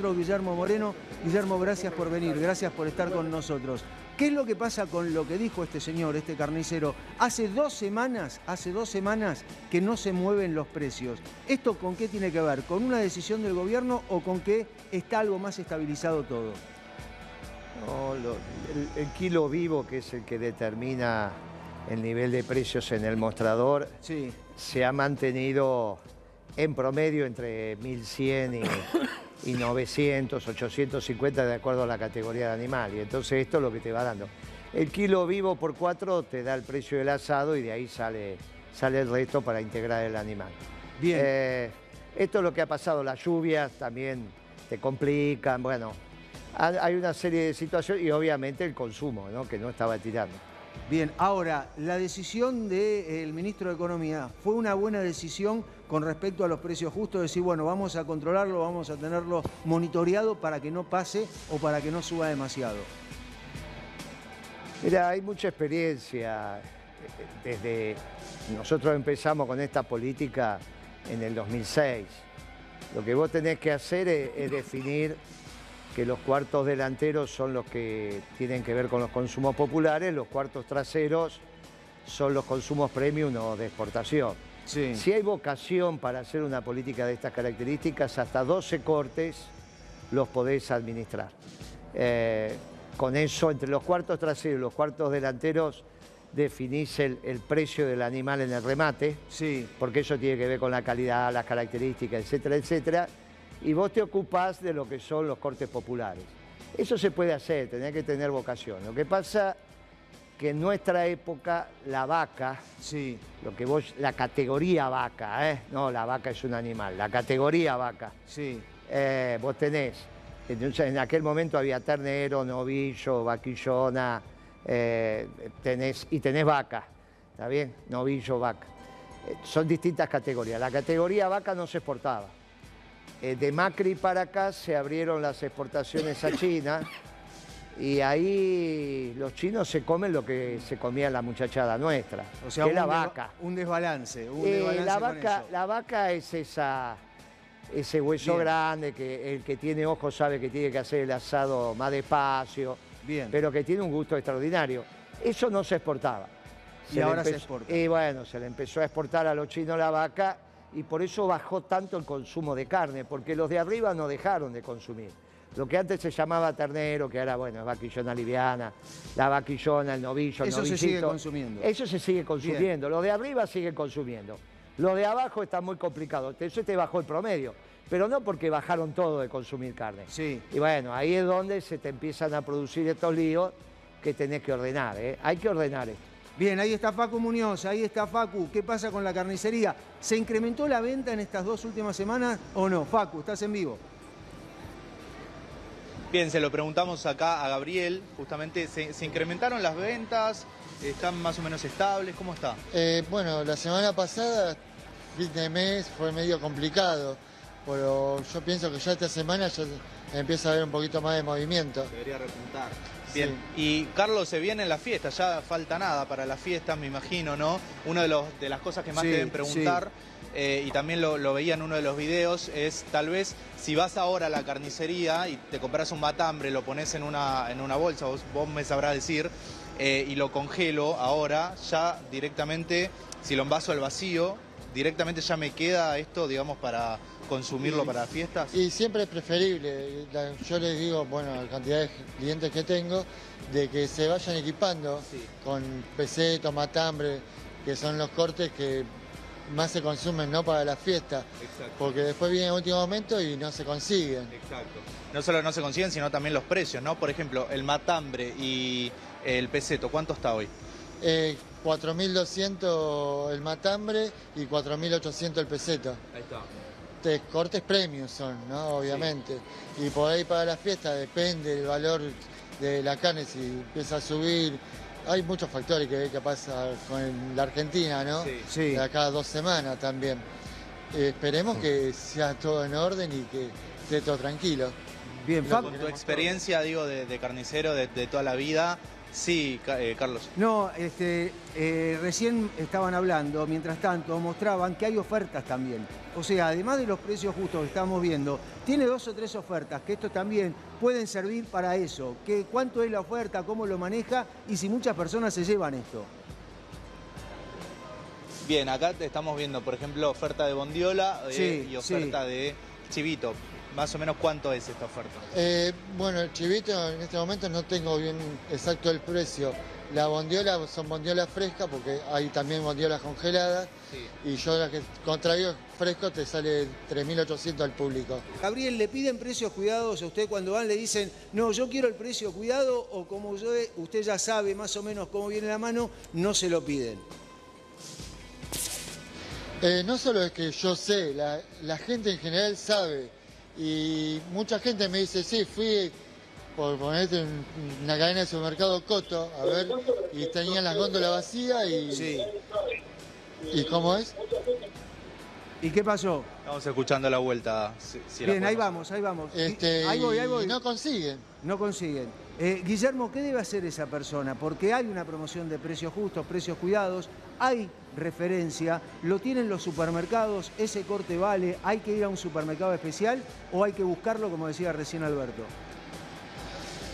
Guillermo Moreno. Guillermo, gracias por venir, gracias por estar con nosotros. ¿Qué es lo que pasa con lo que dijo este señor, este carnicero? Hace dos semanas, hace dos semanas que no se mueven los precios. ¿Esto con qué tiene que ver? ¿Con una decisión del gobierno o con que está algo más estabilizado todo? el, kilo vivo, que es el que determina el nivel de precios en el mostrador, se ha mantenido en promedio entre 1.100 y y 900, 850 de acuerdo a la categoría de animal. Y entonces esto es lo que te va dando. El kilo vivo por cuatro te da el precio del asado y de ahí sale, sale el resto para integrar el animal. Bien. Eh, esto es lo que ha pasado, las lluvias también te complican, bueno, hay una serie de situaciones y obviamente el consumo, ¿no? que no estaba tirando. Bien, ahora, la decisión del ministro de Economía, ¿fue una buena decisión con respecto a los precios justos? Decir, bueno, vamos a controlarlo, vamos a tenerlo monitoreado para que no pase o para que no suba demasiado. Mira, hay mucha experiencia. Desde nosotros empezamos con esta política en el 2006. Lo que vos tenés que hacer es definir que los cuartos delanteros son los que tienen que ver con los consumos populares, los cuartos traseros son los consumos premium o de exportación. Si hay vocación para hacer una política de estas características, hasta 12 cortes los podés administrar. Eh, con eso, entre los cuartos traseros y los cuartos delanteros, definís el, precio del animal en el remate, sí. porque eso tiene que ver con la calidad, las características, etcétera, etcétera y vos te ocupás de lo que son los cortes populares. Eso se puede hacer, tenés que tener vocación. Lo que pasa que en nuestra época la vaca, sí. lo que vos, la categoría vaca, ¿eh? no, la vaca es un animal, la categoría vaca, sí. Eh, vos tenés, en aquel momento había ternero, novillo, vaquillona, eh, tenés, y tenés vaca, ¿está bien? Novillo, vaca. Eh, son distintas categorías. La categoría vaca no se exportaba. Eh, de Macri para acá se abrieron las exportaciones a China y ahí los chinos se comen lo que se comía la muchachada nuestra, o sea, que la vaca. Un desbalance, un eh, desbalance la, vaca, la vaca es esa, ese hueso grande que el que tiene ojos sabe que tiene que hacer el asado más despacio, Bien. pero que tiene un gusto extraordinario. Eso no se exportaba. y ahora se exporta. Y bueno, se le empezó a exportar a los chinos la vaca y por eso bajó tanto el consumo de carne, porque los de arriba no dejaron de consumir. Lo que antes se llamaba ternero, que ahora, bueno, es vaquillona liviana, la vaquillona, el novillo, el Eso se sigue consumiendo. Eso se sigue consumiendo. Los de arriba siguen consumiendo. Los de abajo está muy complicado. Eso te bajó el promedio. Pero no porque bajaron todo de consumir carne. Sí. Y bueno, ahí es donde se te empiezan a producir estos líos que tenés que ordenar. ¿eh? Hay que ordenar esto. Bien, ahí está Facu Muñoz, ahí está Facu. ¿Qué pasa con la carnicería? ¿Se incrementó la venta en estas dos últimas semanas o no? Facu, estás en vivo. Bien, se lo preguntamos acá a Gabriel, justamente, ¿se, incrementaron las ventas? ¿Están más o menos estables? ¿Cómo está? Eh, bueno, la semana pasada, fin de mes, fue medio complicado, pero yo pienso que ya esta semana ya empieza a haber un poquito más de movimiento. Debería repuntar. Bien, y Carlos, se viene la fiesta, ya falta nada para la fiesta, me imagino, ¿no? Una de, de las cosas que más deben preguntar, eh, y también lo, veía en uno de los videos, es tal vez si vas ahora a la carnicería y te compras un matambre, lo pones en una, en una bolsa, vos, me sabrás decir, eh, y lo congelo ahora, ya directamente, si lo envaso al vacío, directamente ya me queda esto, digamos, para consumirlo para fiestas? Y siempre es preferible, yo les digo, bueno, la cantidad de clientes que tengo, de que se vayan equipando con peseto, matambre, que son los cortes que más se consumen ¿no? para la fiesta, porque después viene el último momento y no se consiguen. Exacto. No solo no se consiguen, sino también los precios, ¿no? Por ejemplo, el matambre y el peseto, ¿cuánto está hoy? 4.200 eh, el matambre y 4.800 el peseto. Ahí está cortes premios son, ¿no? Obviamente. Y por ahí para la fiesta depende del valor de la carne, si empieza a subir. Hay muchos factores que, que pasa con la Argentina, ¿no? Sí. De acá dos semanas también. Eh, esperemos que sea todo en orden y que esté todo tranquilo. Bien, Con tu experiencia, digo, de, carnicero de, toda la vida, Sí, eh, Carlos. No, este, eh, recién estaban hablando, mientras tanto mostraban que hay ofertas también. O sea, además de los precios justos que estamos viendo, tiene dos o tres ofertas, que esto también pueden servir para eso. Que, ¿Cuánto es la oferta? ¿Cómo lo maneja? Y si muchas personas se llevan esto. Bien, acá estamos viendo, por ejemplo, oferta de bondiola eh, y oferta de chivito. Más o menos cuánto es esta oferta. Eh, bueno, el chivito en este momento no tengo bien exacto el precio. La bondiola son bondiolas frescas porque hay también bondiolas congeladas y yo la que contraigo fresco te sale 3.800 al público. Gabriel, ¿le piden precios cuidados a usted cuando van? ¿Le dicen, no, yo quiero el precio cuidado o como yo, usted ya sabe más o menos cómo viene la mano, no se lo piden? Eh, no solo es que yo sé, la gente en general sabe y mucha gente me dice, sí, fui por ponerte en una cadena de supermercado Coto, a ver, y tenían las góndolas vacías y... Sí. ¿Y cómo es? ¿Y qué pasó? Estamos escuchando la vuelta. Bien, ahí vamos, ahí vamos. Este, ahí voy, ahí voy. no consiguen. No consiguen. Eh, Guillermo, ¿qué debe hacer esa persona? Porque hay una promoción de precios justos, precios cuidados, hay referencia, lo tienen los supermercados, ese corte vale, hay que ir a un supermercado especial o hay que buscarlo, como decía recién Alberto.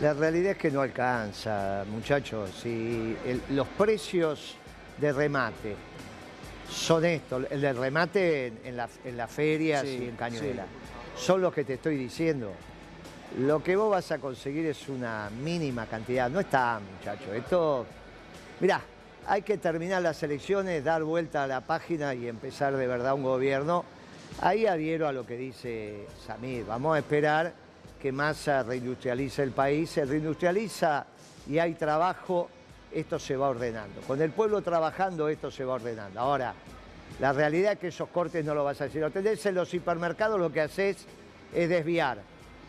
La realidad es que no alcanza, muchachos. Si los precios de remate son estos, el de remate en, las ferias y en Cañuela, son los que te estoy diciendo. Lo que vos vas a conseguir es una mínima cantidad. No está, muchachos. Esto, mirá, hay que terminar las elecciones, dar vuelta a la página y empezar de verdad un gobierno. Ahí adhiero a lo que dice Samir. Vamos a esperar que Massa reindustrialice el país. Se reindustrializa y hay trabajo, esto se va ordenando. Con el pueblo trabajando, esto se va ordenando. Ahora, la realidad es que esos cortes no lo vas a decir. Lo tenés en los hipermercados, lo que haces es desviar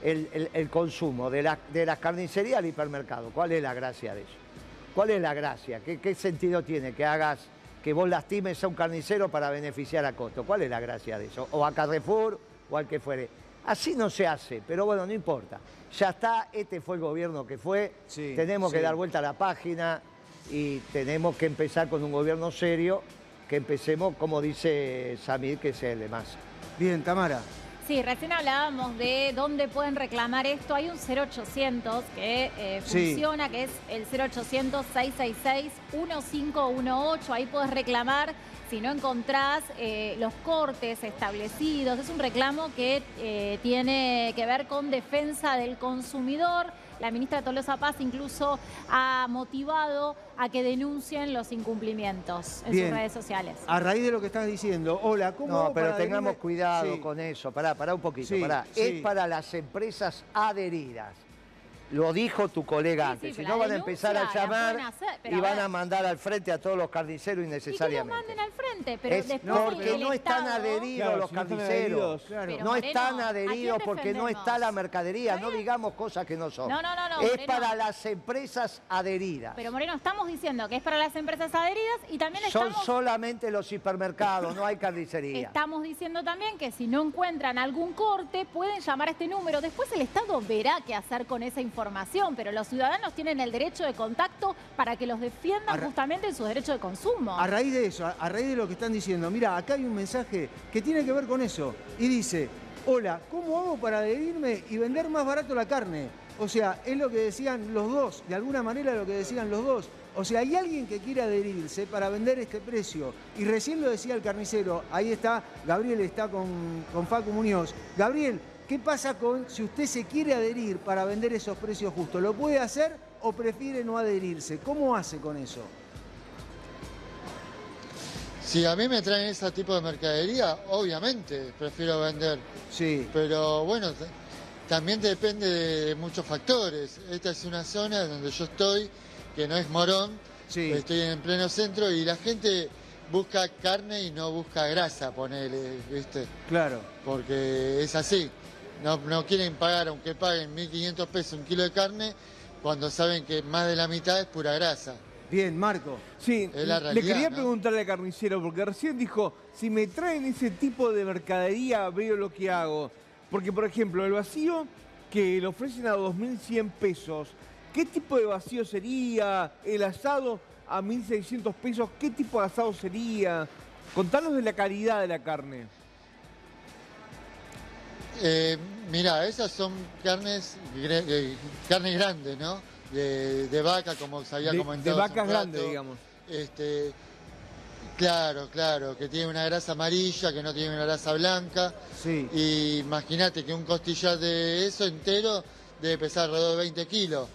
el, consumo de, de las carnicerías al hipermercado. ¿Cuál es la gracia de eso? ¿Cuál es la gracia? ¿Qué, sentido tiene que hagas, que vos lastimes a un carnicero para beneficiar a costo? ¿Cuál es la gracia de eso? O a Carrefour o al que fuere. Así no se hace, pero bueno, no importa. Ya está, este fue el gobierno que fue, tenemos que dar vuelta a la página y tenemos que empezar con un gobierno serio, que empecemos, como dice Samir, que sea el de más. Bien, Tamara. Sí, recién hablábamos de dónde pueden reclamar esto. Hay un 0800 que eh, funciona, que es el 0800-666-1518. Ahí puedes reclamar si no encontrás eh, los cortes establecidos. Es un reclamo que eh, tiene que ver con defensa del consumidor. La ministra Tolosa Paz incluso ha motivado a que denuncien los incumplimientos en sus redes sociales. A raíz de lo que estás diciendo, hola, ¿cómo No, pero tengamos cuidado con eso. Pará, pará un poquito, pará. Es para las empresas adheridas. Lo dijo tu colega antes. si no van a empezar a llamar y van a mandar al frente a todos los carniceros innecesariamente. Y que manden al frente, pero después porque no están adheridos los carniceros. No están adheridos, porque no está la mercadería. No digamos cosas que no son. No, no, no. es para las empresas adheridas. Pero Moreno, estamos diciendo que es para las empresas adheridas y también estamos... Son solamente los hipermercados, no hay carnicería. Estamos diciendo también que si no encuentran algún corte, pueden llamar a este número. Después el Estado verá qué hacer con esa información información, pero los ciudadanos tienen el derecho de contacto para que los defiendan justamente en su derecho de consumo. A raíz de eso, a raíz de lo que están diciendo, mira, acá hay un mensaje que tiene que ver con eso. Y dice, hola, ¿cómo hago para adherirme y vender más barato la carne? O sea, es lo que decían los dos, de alguna manera lo que decían los dos. O sea, hay alguien que quiere adherirse para vender este precio. Y recién lo decía el carnicero, ahí está, Gabriel está con, con Facu Muñoz. Gabriel, ¿Qué pasa con si usted se quiere adherir para vender esos precios justos? ¿Lo puede hacer o prefiere no adherirse? ¿Cómo hace con eso? Si a mí me traen ese tipo de mercadería, obviamente prefiero vender. Sí. Pero bueno, también depende de muchos factores. Esta es una zona donde yo estoy, que no es Morón. Sí. Estoy en pleno centro y la gente busca carne y no busca grasa, ponele, ¿viste? Claro. Porque es así no, quieren pagar, aunque paguen 1.500 pesos un kilo de carne, cuando saben que más de la mitad es pura grasa. Bien, Marco. Sí, le quería preguntarle al carnicero, porque recién dijo, si me traen ese tipo de mercadería, veo lo que hago. Porque, por ejemplo, el vacío que le ofrecen a 2.100 pesos, ¿qué tipo de vacío sería? ¿El asado a 1.600 pesos? ¿Qué tipo de asado sería? Contanos de la calidad de la carne. Eh, mira, esas son carnes, eh, carnes grandes, ¿no? De, vaca, como se había comentado. De vacas grandes, digamos. Este, claro, claro, que tiene una grasa amarilla, que no tiene una grasa blanca. Sí. Y imagínate que un costillar de eso entero debe pesar alrededor de 20 kilos.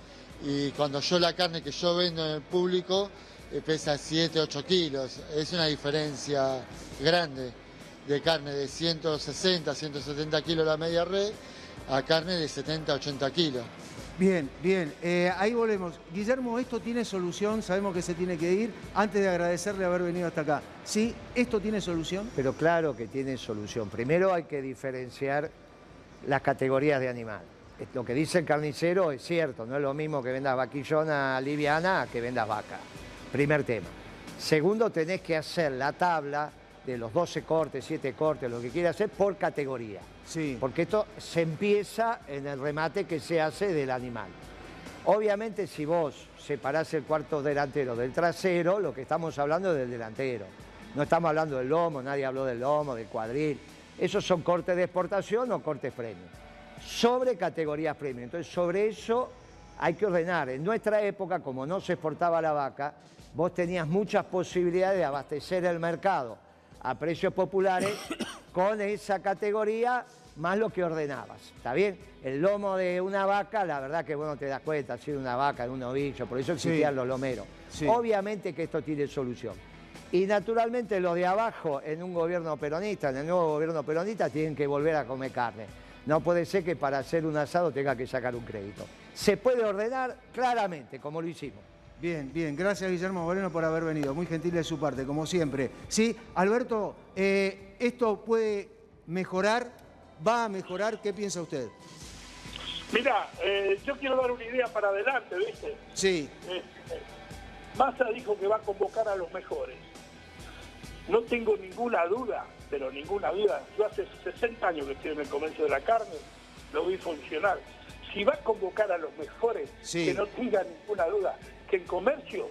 Y cuando yo la carne que yo vendo en el público eh, pesa 7, 8 kilos. Es una diferencia grande de carne de 160, 170 kilos la media red a carne de 70, 80 kilos. Bien, bien, eh, ahí volvemos. Guillermo, esto tiene solución, sabemos que se tiene que ir, antes de agradecerle haber venido hasta acá. ¿Sí? ¿Esto tiene solución? Pero claro que tiene solución. Primero hay que diferenciar las categorías de animal. Lo que dice el carnicero es cierto, no es lo mismo que vendas vaquillona liviana que vendas vaca. Primer tema. Segundo, tenés que hacer la tabla de los 12 cortes, 7 cortes, lo que quiera hacer, por categoría. Sí. Porque esto se empieza en el remate que se hace del animal. Obviamente, si vos separás el cuarto delantero del trasero, lo que estamos hablando es del delantero. No estamos hablando del lomo, nadie habló del lomo, del cuadril. Esos son cortes de exportación o cortes premium. Sobre categorías premium. Entonces, sobre eso hay que ordenar. En nuestra época, como no se exportaba la vaca, vos tenías muchas posibilidades de abastecer el mercado a precios populares con esa categoría más lo que ordenabas. ¿Está bien? El lomo de una vaca, la verdad que vos no te das cuenta si de una vaca, de un novillo, por eso existían los lomeros. Obviamente que esto tiene solución. Y naturalmente los de abajo en un gobierno peronista, en el nuevo gobierno peronista, tienen que volver a comer carne. No puede ser que para hacer un asado tenga que sacar un crédito. Se puede ordenar claramente, como lo hicimos. Bien, bien. Gracias, Guillermo Moreno, por haber venido. Muy gentil de su parte, como siempre. Sí, Alberto, eh, ¿esto puede mejorar? ¿Va a mejorar? ¿Qué piensa usted? Mira, eh, yo quiero dar una idea para adelante, ¿viste? Sí. Eh, Massa dijo que va a convocar a los mejores. No tengo ninguna duda, pero ninguna duda. Yo hace 60 años que estoy en el comercio de la carne, lo vi funcionar. Si va a convocar a los mejores, que no tenga ninguna duda, en comercio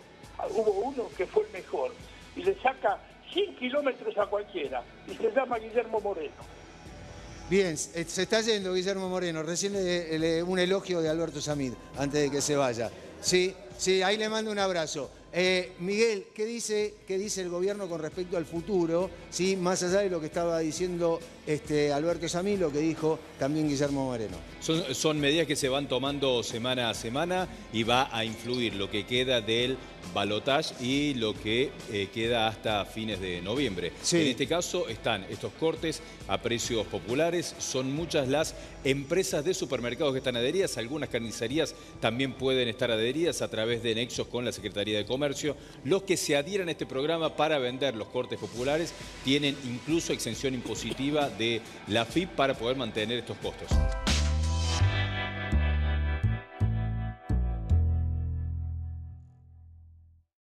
hubo uno que fue el mejor y le saca 100 kilómetros a cualquiera y se llama Guillermo Moreno. Bien, eh, se está yendo Guillermo Moreno. Recién un elogio de Alberto Samid antes de que se vaya. Sí, sí, ahí le mando un abrazo. Eh, Miguel, ¿qué dice, ¿qué dice el gobierno con respecto al futuro? ¿Sí? Más allá de lo que estaba diciendo este, Alberto Samí, lo que dijo también Guillermo Moreno. Son, medidas que se van tomando semana a semana y va a influir lo que queda del balotage y lo que eh, queda hasta fines de noviembre. En este caso están estos cortes a precios populares, son muchas las empresas de supermercados que están adheridas, algunas carnicerías también pueden estar adheridas a través de nexos con la Secretaría de Los que se adhieran a este programa para vender los cortes populares tienen incluso exención impositiva de la FIP para poder mantener estos costos.